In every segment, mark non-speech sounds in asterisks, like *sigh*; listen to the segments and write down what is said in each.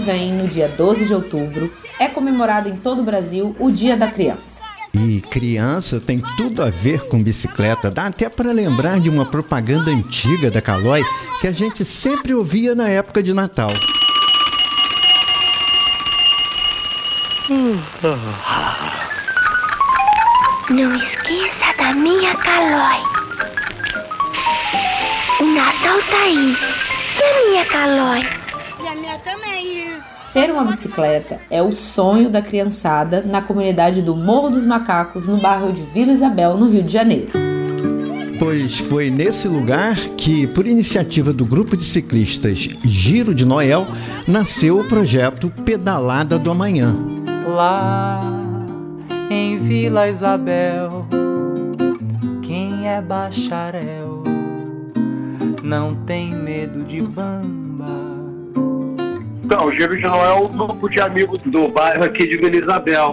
Vem, no dia 12 de outubro, é comemorado em todo o Brasil o Dia da Criança. E criança tem tudo a ver com bicicleta. Dá até para lembrar de uma propaganda antiga da Caloi que a gente sempre ouvia na época de Natal. Não esqueça da minha Calói. O Natal tá aí. E a minha Calói? Ter uma bicicleta é o sonho da criançada na comunidade do Morro dos Macacos, no bairro de Vila Isabel, no Rio de Janeiro. Pois foi nesse lugar que, por iniciativa do grupo de ciclistas Giro de Noel, nasceu o projeto Pedalada do Amanhã. Lá em Vila Isabel, quem é bacharel não tem medo de bamba. Então, o Giro de é um grupo de amigos do bairro aqui de Vila Isabel,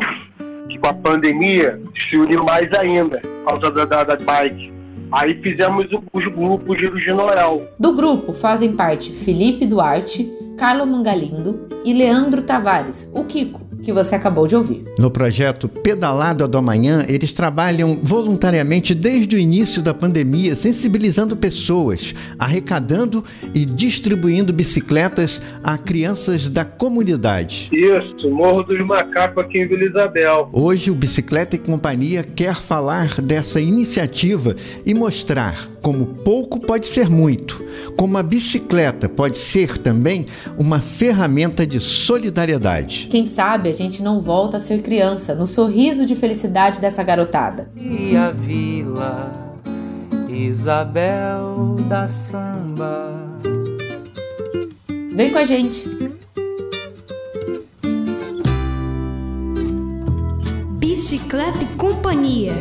que com a pandemia se uniu mais ainda, por causa da, da, da bike. Aí fizemos o, o grupo Giro de Noel. Do grupo fazem parte Felipe Duarte, Carlo Mangalindo e Leandro Tavares, o Kiko, que você acabou de ouvir. No projeto Pedalada do Amanhã, eles trabalham voluntariamente desde o início da pandemia, sensibilizando pessoas, arrecadando e distribuindo bicicletas a crianças da comunidade. Isso, Morro dos Macacos aqui em Vila Isabel. Hoje, o Bicicleta e Companhia quer falar dessa iniciativa e mostrar como pouco pode ser muito, como a bicicleta pode ser também uma ferramenta de solidariedade. Quem sabe a gente não volta a ser criança no sorriso de felicidade dessa garotada. E a Vila Isabel da Samba. Vem com a gente! Bicicleta e Companhia.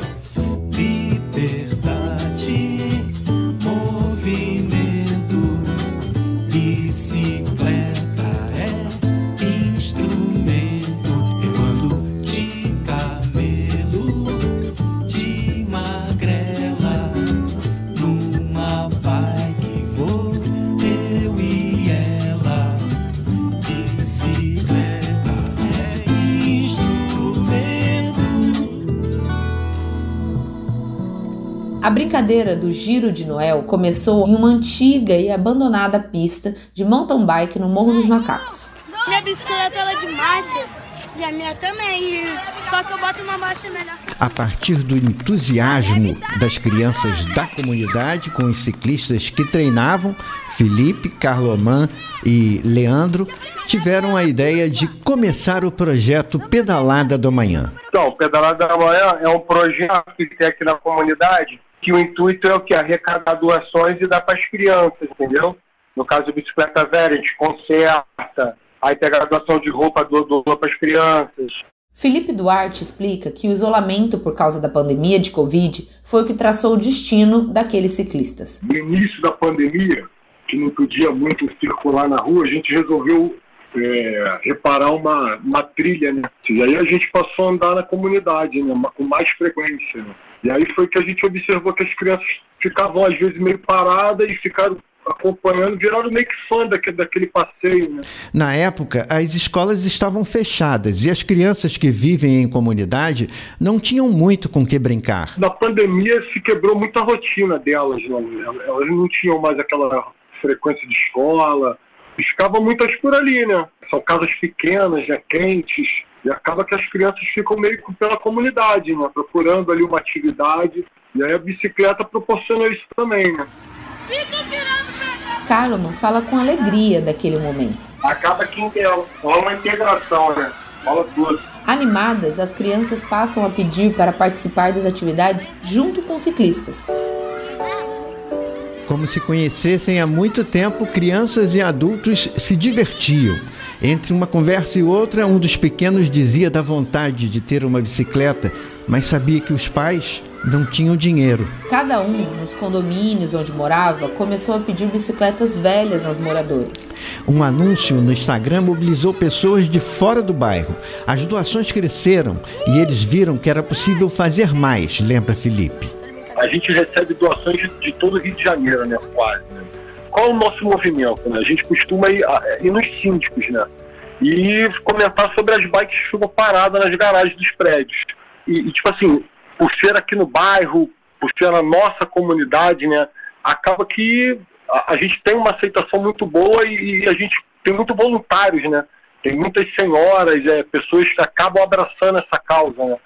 Brincadeira do Giro de Noel começou em uma antiga e abandonada pista de mountain bike no Morro dos Macacos. Minha bicicleta ela é de marcha. E a minha também. Só que eu boto uma marcha melhor. A partir do entusiasmo das crianças da comunidade com os ciclistas que treinavam, Felipe, Carloman e Leandro tiveram a ideia de começar o projeto Pedalada do Amanhã. Então, Pedalada da Manhã é um projeto que tem aqui na comunidade que o intuito é o que? Arrecadar doações e dar para as crianças, entendeu? No caso do Bicicleta Velha, a gente conserta, aí pega a doação de roupa, doa, doa para as crianças. Felipe Duarte explica que o isolamento por causa da pandemia de Covid foi o que traçou o destino daqueles ciclistas. No início da pandemia, que não podia muito circular na rua, a gente resolveu é, reparar uma, uma trilha, né? E aí a gente passou a andar na comunidade, né? Com mais frequência, né? E aí foi que a gente observou que as crianças ficavam às vezes meio paradas e ficaram acompanhando, viraram meio que fã daquele, daquele passeio, né? Na época, as escolas estavam fechadas e as crianças que vivem em comunidade não tinham muito com que brincar. Na pandemia se quebrou muita rotina delas, né? Elas não tinham mais aquela frequência de escola, ficavam muitas por ali, né? São casas pequenas, né? quentes, e acaba que as crianças ficam meio que pela comunidade, né? Procurando ali uma atividade, e aí a bicicleta proporciona isso também, né? Carloman fala com alegria daquele momento. Acaba que rola uma integração, né? Rola tudo. Animadas, as crianças passam a pedir para participar das atividades junto com os ciclistas. Como se conhecessem há muito tempo, crianças e adultos se divertiam. Entre uma conversa e outra, um dos pequenos dizia da vontade de ter uma bicicleta, mas sabia que os pais não tinham dinheiro. Cada um, nos condomínios onde morava, começou a pedir bicicletas velhas aos moradores. Um anúncio no Instagram mobilizou pessoas de fora do bairro. As doações cresceram e eles viram que era possível fazer mais, lembra Felipe. A gente recebe doações de, de todo o Rio de Janeiro, né? Quase. né? qual é o nosso movimento, né? A gente costuma ir, a- ir nos síndicos, né? E comentar sobre as bikes que ficam paradas nas garagens dos prédios. E, e, tipo assim, por ser aqui no bairro, por ser na nossa comunidade, né? Acaba que a, a gente tem uma aceitação muito boa e, e a gente tem muito voluntários, né? Tem muitas senhoras, é, pessoas que acabam abraçando essa causa, né?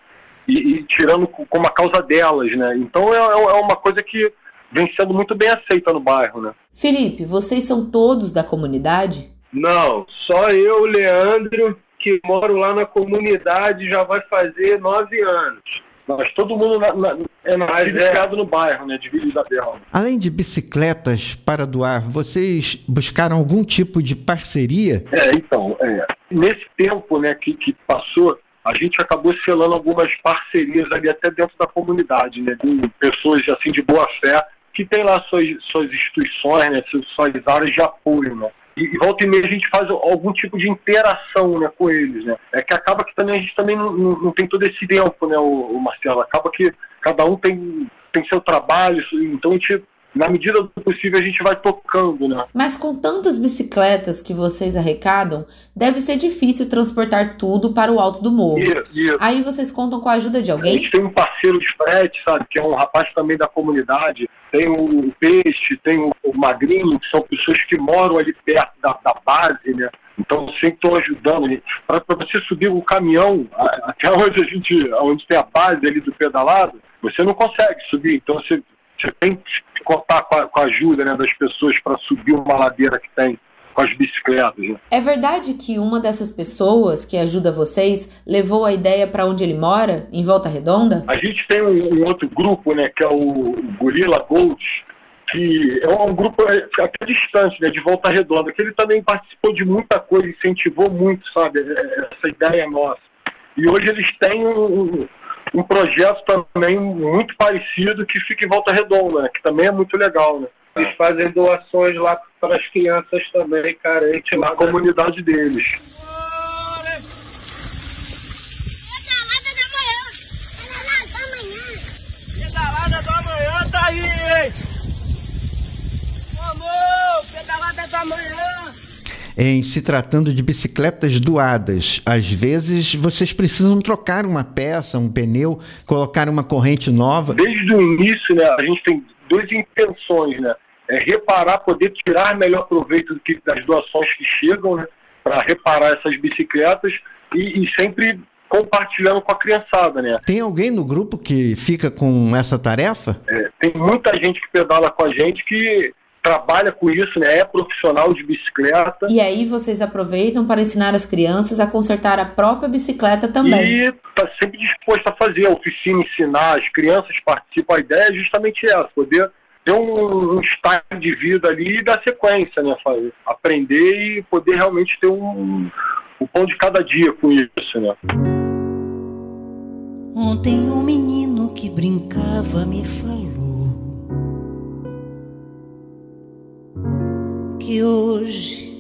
E, e tirando co- como a causa delas, né? Então é, é uma coisa que vem sendo muito bem aceita no bairro, né? Felipe, vocês são todos da comunidade? Não, só eu, Leandro, que moro lá na comunidade já vai fazer nove anos. Mas todo mundo na, na, é nascido e é. no bairro, né? De Vila Isabel. Além de bicicletas para doar, vocês buscaram algum tipo de parceria? É, então, é, nesse tempo né, que, que passou, a gente acabou selando algumas parcerias ali até dentro da comunidade, né? Com pessoas assim de boa fé que tem lá suas, suas instituições, né, suas, áreas de apoio, né? E, e volta e meia a gente faz algum tipo de interação né, com eles, né? É que acaba que também a gente também não, não, não tem todo esse tempo, né, o, o Marcelo? Acaba que cada um tem, tem seu trabalho, então a gente, na medida do possível, a gente vai tocando, né? Mas com tantas bicicletas que vocês arrecadam, deve ser difícil transportar tudo para o alto do morro. Isso, isso. Aí vocês contam com a ajuda de A alguém? gente tem um parceiro de frete, sabe, que é um rapaz também da comunidade. Tem o Peixe, tem o, o Magrinho, que são pessoas que moram ali perto da, da base, né? Então sempre estão ajudando. Para você subir um caminhão, a- até *laughs* onde a gente, onde tem a base ali do pedalado, você não consegue subir. Então você, você tem que contar com a, com a ajuda né, das pessoas para subir uma ladeira que tem com as bicicletas. Né? É verdade que uma dessas pessoas que ajuda vocês levou a ideia para onde ele mora, em Volta Redonda? A gente tem um, um outro grupo, né, que é o Gorila Gold, que é um grupo é, até distante, né, de Volta Redonda, que ele também participou de muita coisa, incentivou muito, sabe, é, essa ideia nossa. E hoje eles têm um, um- projeto também muito parecido que fica em Volta Redonda, né, que também é muito legal, né. Eles fazem doações lá para as crianças também carentes lá Na comunidade deles. Pedalada do amanhã tá aí, hein? Vamos, pedalada do amanhã. Em se tratando de bicicletas doadas, às vezes vocês precisam trocar uma peça, um pneu, colocar uma corrente nova. Desde o início, né, a gente tem duas intenções, né? É reparar, poder tirar melhor proveito do que das doações que chegam, né? Para reparar essas bicicletas e, e sempre compartilhando com a criançada, né? Tem alguém no grupo que fica com essa tarefa? É, tem muita gente que pedala com a gente que trabalha com isso, né? É profissional de bicicleta. E aí vocês aproveitam para ensinar as crianças a consertar a própria bicicleta também. E está sempre disposto a fazer a oficina, ensinar, as crianças participam. A ideia é justamente essa, poder ter um, um de vida ali e dar sequência, né? Fazer, aprender e poder realmente ter um, o pão de cada dia com isso, né? Ontem um menino que brincava me falou que hoje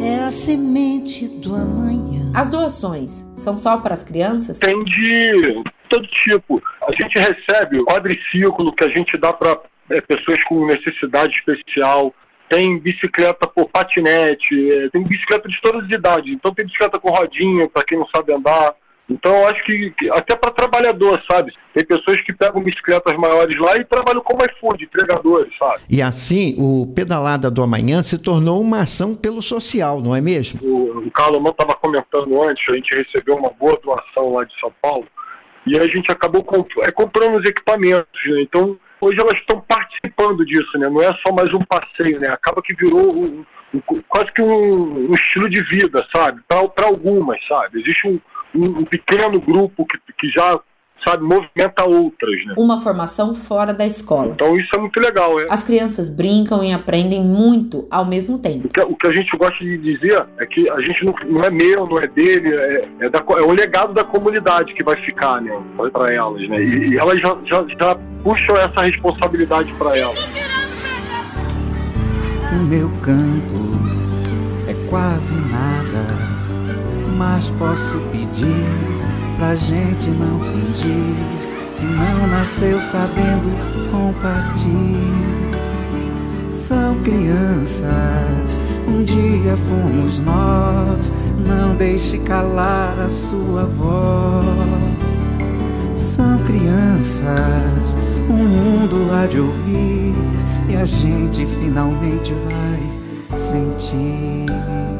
é a semente do amanhã. As doações são só para as crianças? Tem de todo tipo. A gente recebe o quadriciclo que a gente dá para pessoas com necessidade especial. Tem bicicleta por patinete, é, tem bicicleta de todas as idades. Então tem bicicleta com rodinha para quem não sabe andar. Então eu acho que, que até para trabalhador, sabe? Tem pessoas que pegam bicicletas maiores lá e trabalham como iFood, entregadores, sabe? E assim, o Pedalada do Amanhã se tornou uma ação pelo social, não é mesmo? O, o Carlos estava comentando antes, a gente recebeu uma boa doação lá de São Paulo e a gente acabou comp é, comprando os equipamentos, né? Então hoje elas estão participando disso, né? Não é só mais um passeio, né? Acaba que virou um, um, quase que um, um, estilo de vida, sabe? Para algumas, sabe? Existe um, um, pequeno grupo que, que já sabe, movimenta outras, né? Uma formação fora da escola. Então isso é muito legal, né? As crianças brincam e aprendem muito ao mesmo tempo. O que, o que a gente gosta de dizer é que a gente não, não é meu, não é dele, é, é, da, é o legado da comunidade que vai ficar, né? Para elas, né? E, e elas já, já, já, puxam essa responsabilidade para elas. O meu canto é quase nada mas posso pedir pra gente não fingir que não nasceu sabendo compartilhar. São crianças, um dia fomos nós. Não deixe calar a sua voz. São crianças, o mundo há de ouvir e a gente finalmente vai sentir.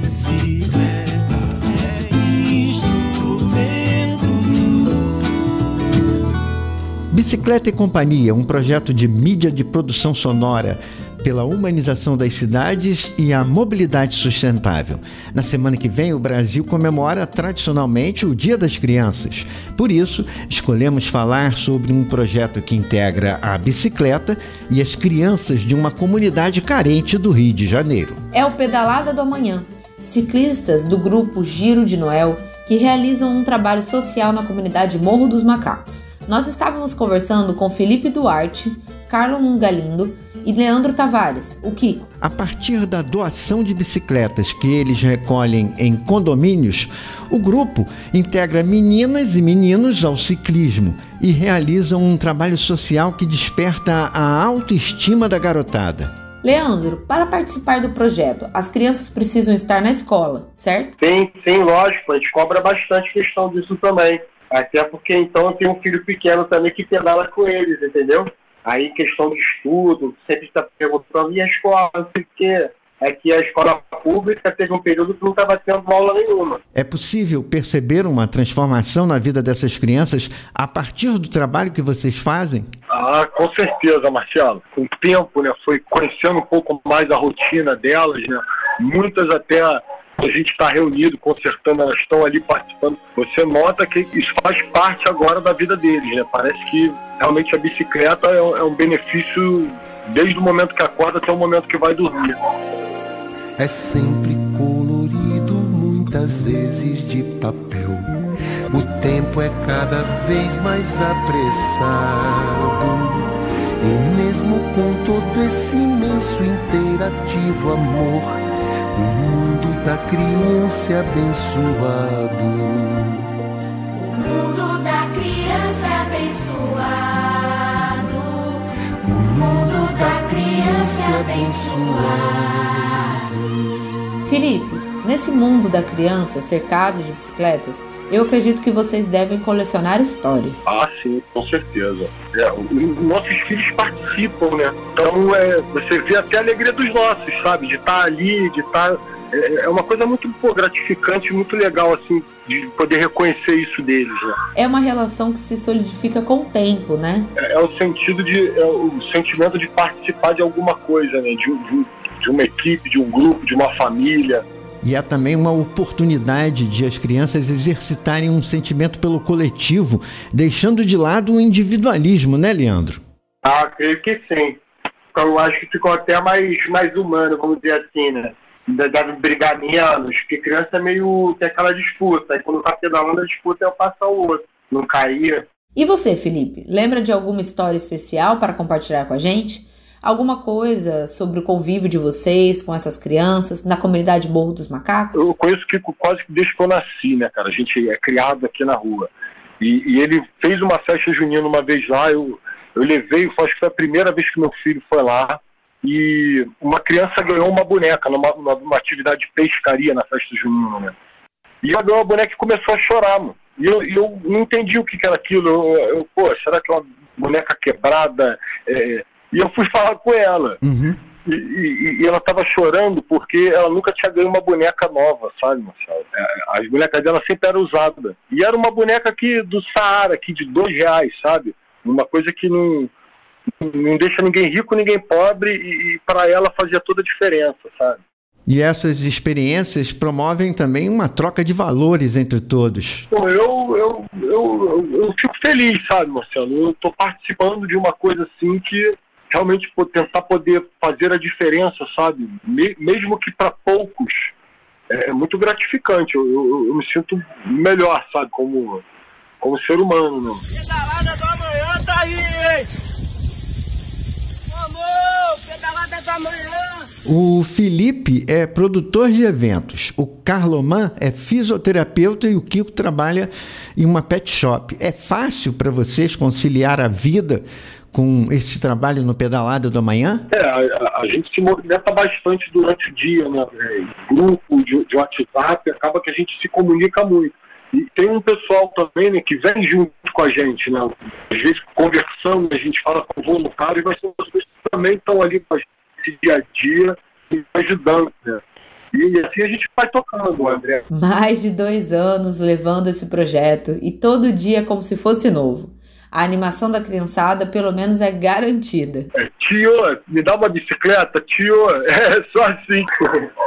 Bicicleta é instrumento. Bicicleta e Companhia, um projeto de mídia de produção sonora pela humanização das cidades e a mobilidade sustentável. Na semana que vem, o Brasil comemora tradicionalmente o Dia das Crianças. Por isso, escolhemos falar sobre um projeto que integra a bicicleta e as crianças de uma comunidade carente do Rio de Janeiro. É o Pedalada do Amanhã, ciclistas do grupo Giro de Noel que realizam um trabalho social na comunidade Morro dos Macacos. Nós estávamos conversando com Felipe Duarte, Carlo Galindo e Leandro Tavares, o Kiko. A partir da doação de bicicletas que eles recolhem em condomínios, o grupo integra meninas e meninos ao ciclismo e realizam um trabalho social que desperta a autoestima da garotada. Leandro, para participar do projeto, as crianças precisam estar na escola, certo? Sim, sim, lógico. A gente cobra bastante questão disso também. Até porque então eu tenho um filho pequeno também que pedala com eles, entendeu? Aí questão de estudo, sempre está perguntando, e a escola, não sei o quê. É que a escola pública teve um período que não estava tendo aula nenhuma. É possível perceber uma transformação na vida dessas crianças a partir do trabalho que vocês fazem? Ah, com certeza, Marcelo. Com o tempo, né, foi conhecendo um pouco mais a rotina delas, né? Muitas até a gente está reunido, consertando, elas estão ali participando. Você nota que isso faz parte agora da vida deles, né? Parece que realmente a bicicleta é um, é um benefício desde o momento que acorda até o momento que vai dormir. É sempre colorido, muitas vezes de papel. O tempo é cada vez mais apressado. E mesmo com todo esse imenso interativo amor, o mundo da criança é abençoado. O mundo da criança é abençoado. O mundo da criança é abençoado. Felipe, nesse mundo da criança cercado de bicicletas, eu acredito que vocês devem colecionar histórias. Ah, sim, com certeza. É, nossos filhos participam, né? Então é, você vê até a alegria dos nossos, sabe? De estar ali, de estar. É, é uma coisa muito pô, gratificante, muito legal, assim, de poder reconhecer isso deles, né? É uma relação que se solidifica com o tempo, né? É, é o sentido de. É o sentimento de participar de alguma coisa, né? De, de de uma equipe, de um grupo, de uma família. E é também uma oportunidade de as crianças exercitarem um sentimento pelo coletivo, deixando de lado o individualismo, né, Leandro? Ah, creio que sim. Então, Eu acho que ficou até mais, mais humano, vamos dizer assim, né? De- Deve brigar menos, porque criança é meio. tem aquela disputa. Aí quando tá pedalando, a disputa é eu passar o outro. Não cair. E você, Felipe, lembra de alguma história especial para compartilhar com a gente? Alguma coisa sobre o convívio de vocês com essas crianças na comunidade Morro dos Macacos? Eu conheço o Kiko quase que desde que eu nasci, né, cara? A gente é criado aqui na rua. E, e ele fez uma festa junina uma vez lá, eu, eu levei, acho que foi a primeira vez que meu filho foi lá. E uma criança ganhou uma boneca numa, numa, atividade de pescaria na festa junina, né? E ela ganhou a boneca e começou a chorar, mano. E eu, eu não entendi o que, que era aquilo. Eu, eu, pô, será que é uma boneca quebrada? É, e eu fui falar com ela. E, e- e ela estava chorando porque ela nunca tinha ganho uma boneca nova, sabe, Marcelo? É, As bonecas dela sempre eram usadas. E era uma boneca aqui do Saara, aqui de dois reais, sabe? Uma coisa que não, não deixa ninguém rico, ninguém pobre, e, e para ela fazia toda a diferença, sabe? E essas experiências promovem também uma troca de valores entre todos. Pô, eu, eu, eu, eu, eu fico feliz, sabe, Marcelo? Eu estou participando de uma coisa assim que realmente tentar poder fazer a diferença, sabe? Me- mesmo que para poucos, é, é muito gratificante. Eu, eu, eu me sinto melhor, sabe, como, como ser humano, né? Pedalada do amanhã tá aí, hein? Vamos! Pedalada pedalada da manhã. O Felipe é produtor de eventos, o Carloman é fisioterapeuta e o Kiko trabalha em uma pet shop. É fácil para vocês conciliar a vida com esse trabalho no Pedalada da Manhã? É, a, a, gente se movimenta bastante durante o dia, né? É, grupo de, de WhatsApp, acaba que a gente se comunica muito. E tem um pessoal também né, que vem junto com a gente, né? Às vezes conversando, a gente fala com voluntários, mas são pessoas que também estão ali com a gente dia a dia e ajudando, né? E assim a gente vai tocando, André. Mais de dois anos levando esse projeto e todo dia como se fosse novo. A animação da criançada, pelo menos, é garantida. É, tio, me dá uma bicicleta, tio. *laughs* É só assim.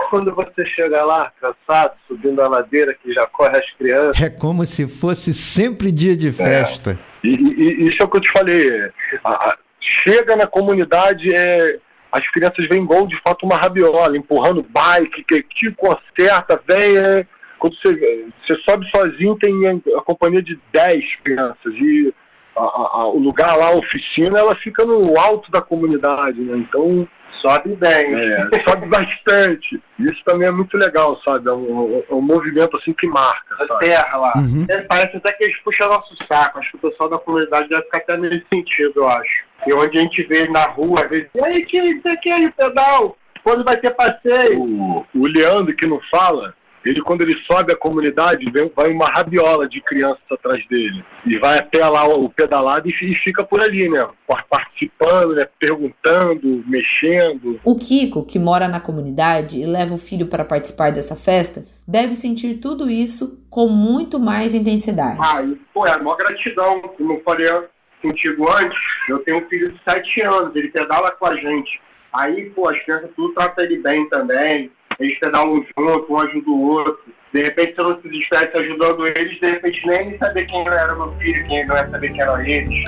Quando você chega lá, cansado, subindo a ladeira que já corre as crianças. É como se fosse sempre dia de festa. É. E, e, isso é o que eu te falei. A, a, chega na comunidade, é, as crianças vêm igual de fato uma rabiola, empurrando bike, que, que conserta, vem. É, quando você, você sobe sozinho, tem a, a companhia de 10 crianças. E a, a, o lugar lá, a oficina, ela fica no alto da comunidade, né? Então sobe bem, é, sobe bastante. Isso também é muito legal, sabe? É um, é um movimento assim que marca. A terra lá. Uhum. É, parece até que eles puxam nosso saco. Acho que o pessoal da comunidade deve ficar até nesse sentido, eu acho. E onde a gente vê na rua, às vezes, e aí, que isso aqui aí, pedal? Quando vai ter passeio? O, o Leandro que não fala, ele quando ele sobe a comunidade, vem, vai uma rabiola de crianças atrás dele. E vai até lá o pedalado e, e fica por ali, né? Participando, né? perguntando, mexendo. O Kiko, que mora na comunidade e leva o filho para participar dessa festa, deve sentir tudo isso com muito mais intensidade. Ah, pô, é uma gratidão. Como eu falei contigo antes, eu tenho um filho de 7 anos, ele pedala com a gente. Aí, pô, as crianças tudo tratam ele bem também eles pedalam junto, um ajuda o outro. De repente, se eu não se estivesse ajudando eles, de repente nem saber quem era meu filho, quem não ia saber quem eram eles.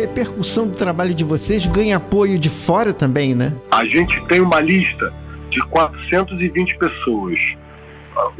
Repercussão do trabalho de vocês ganha apoio de fora também, né? A gente tem uma lista de 420 pessoas.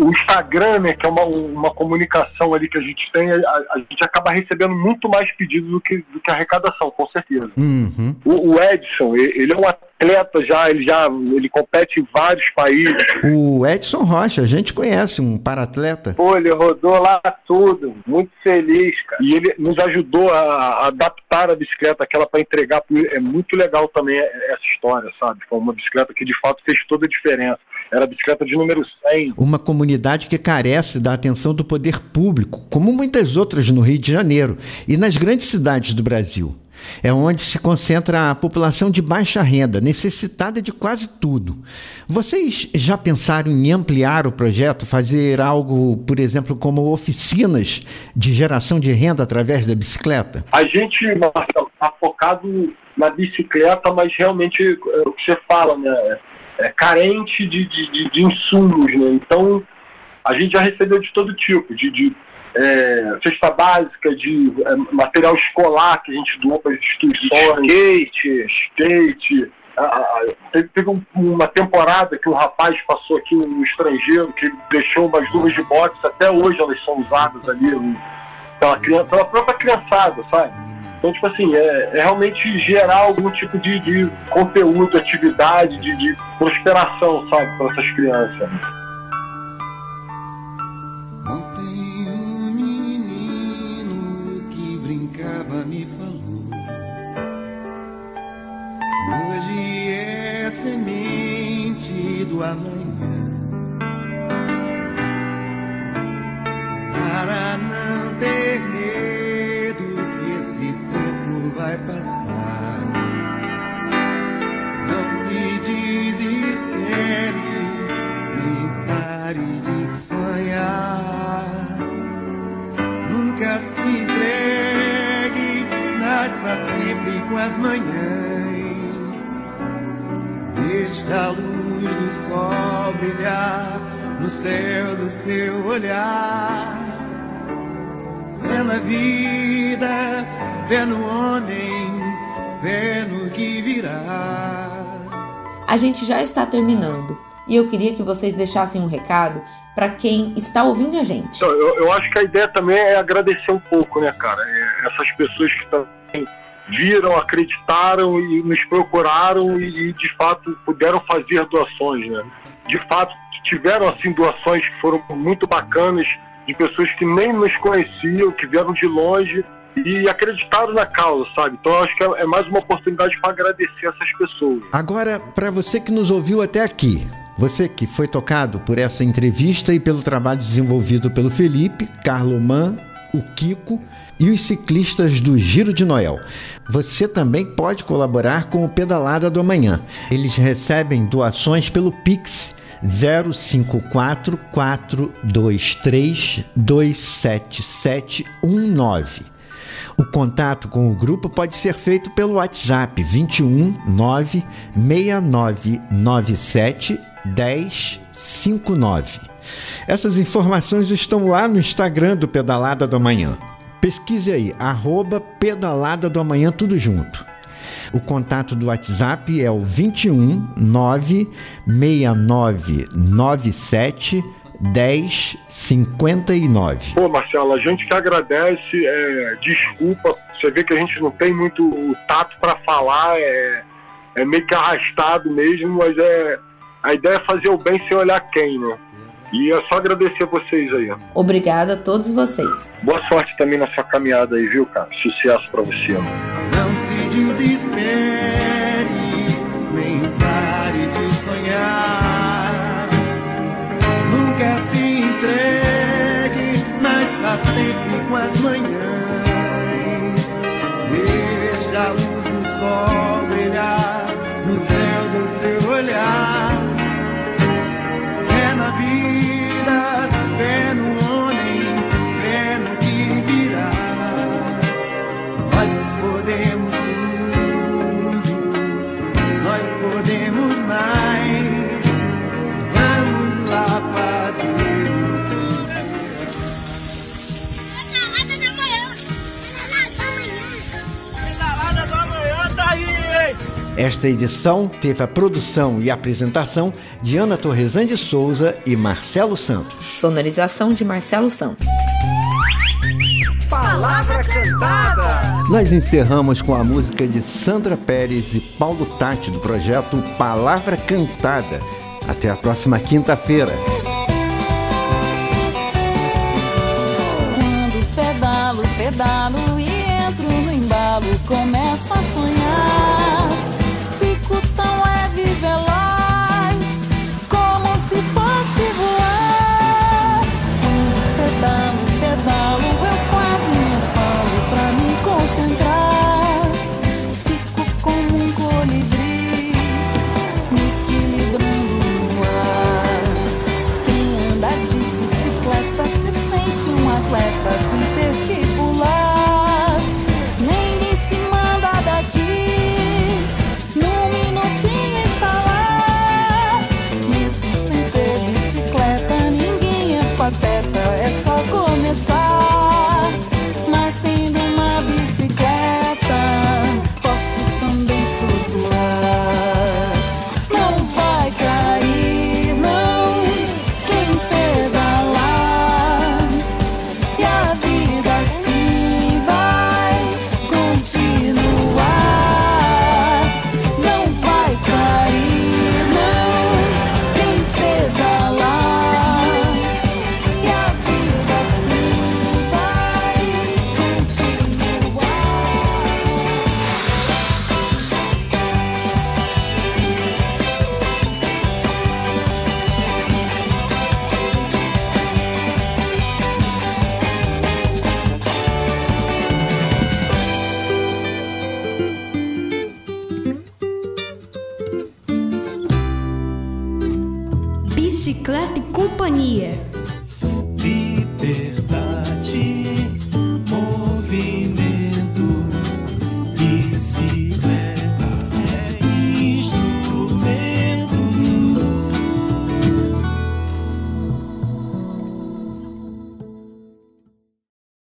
O Instagram, né, que é uma, uma comunicação ali que a gente tem, a, a gente acaba recebendo muito mais pedidos do que, do que arrecadação, com certeza. Uhum. O, o Edson, ele é um atleta já, ele já ele compete em vários países. O Edson Rocha, a gente conhece, um para-atleta. Pô, ele rodou lá tudo, muito feliz, cara. E ele nos ajudou a, a adaptar a bicicleta, aquela para entregar. É muito legal também essa história, sabe? Foi uma bicicleta que de fato fez toda a diferença. Era a bicicleta de número 100. Uma comunidade que carece da atenção do poder público, como muitas outras no Rio de Janeiro e nas grandes cidades do Brasil. É onde se concentra a população de baixa renda, necessitada de quase tudo. Vocês já pensaram em ampliar o projeto, fazer algo, por exemplo, como oficinas de geração de renda através da bicicleta? A gente está focado na bicicleta, mas realmente é o que você fala, né? É carente de, de, de insumos, né? Então a gente já recebeu de todo tipo, de, de é, cesta básica, de é, material escolar que a gente doou para as instituições. Skate. Skate. teve, teve um, uma temporada que um rapaz passou aqui no estrangeiro, que deixou umas luvas de boxe, até hoje elas são usadas ali pela, criança, pela própria criançada, sabe? Então, tipo assim, é, é realmente gerar algum tipo de, de conteúdo, atividade, de, de prosperação, sabe, para essas crianças. me falou. Hoje é semente do amanhã. Para com as manhãs. Deixe a luz do sol brilhar no céu do seu olhar. Vê na vida, vê no homem, vê no que virá. A gente já está terminando e eu queria que vocês deixassem um recado para quem está ouvindo a gente. Então, eu, eu, acho que a ideia também é agradecer um pouco, né, cara? É, essas pessoas que estão viram, acreditaram e nos procuraram e, de fato puderam fazer doações, né? De fato tiveram assim doações que foram muito bacanas de pessoas que nem nos conheciam, que vieram de longe e acreditaram na causa, sabe? Então acho que é, é mais uma oportunidade para agradecer essas pessoas. Agora, para você que nos ouviu até aqui, você que foi tocado por essa entrevista e pelo trabalho desenvolvido pelo Felipe, Carloman, o Kiko e os ciclistas do Giro de Noel. Você também pode colaborar com o Pedalada do Amanhã. Eles recebem doações pelo Pix 054 423 27719. O contato com o grupo pode ser feito pelo WhatsApp 21 96997 1059. Essas informações estão lá no Instagram do Pedalada do Amanhã. Pesquise aí, arroba Pedalada do Amanhã, tudo junto. O contato do WhatsApp é o 21 96997 1059. Pô, Marcelo, a gente que agradece, é, desculpa, você vê que a gente não tem muito tato para falar, é, é meio que arrastado mesmo, mas é a ideia é fazer o bem sem olhar quem, né? E é só agradecer a vocês aí. Obrigada a todos vocês. Boa sorte também na sua caminhada aí, viu, cara? Sucesso pra você. Não se desespere, Esta edição teve a produção e apresentação de Ana Torresan de Souza e Marcelo Santos. Sonorização de Marcelo Santos. Palavra cantada. Nós encerramos com a música de Sandra Pérez e Paulo Tati do projeto Palavra Cantada. Até a próxima quinta-feira. Quando pedalo, pedalo e entro no embalo, começo a sonhar.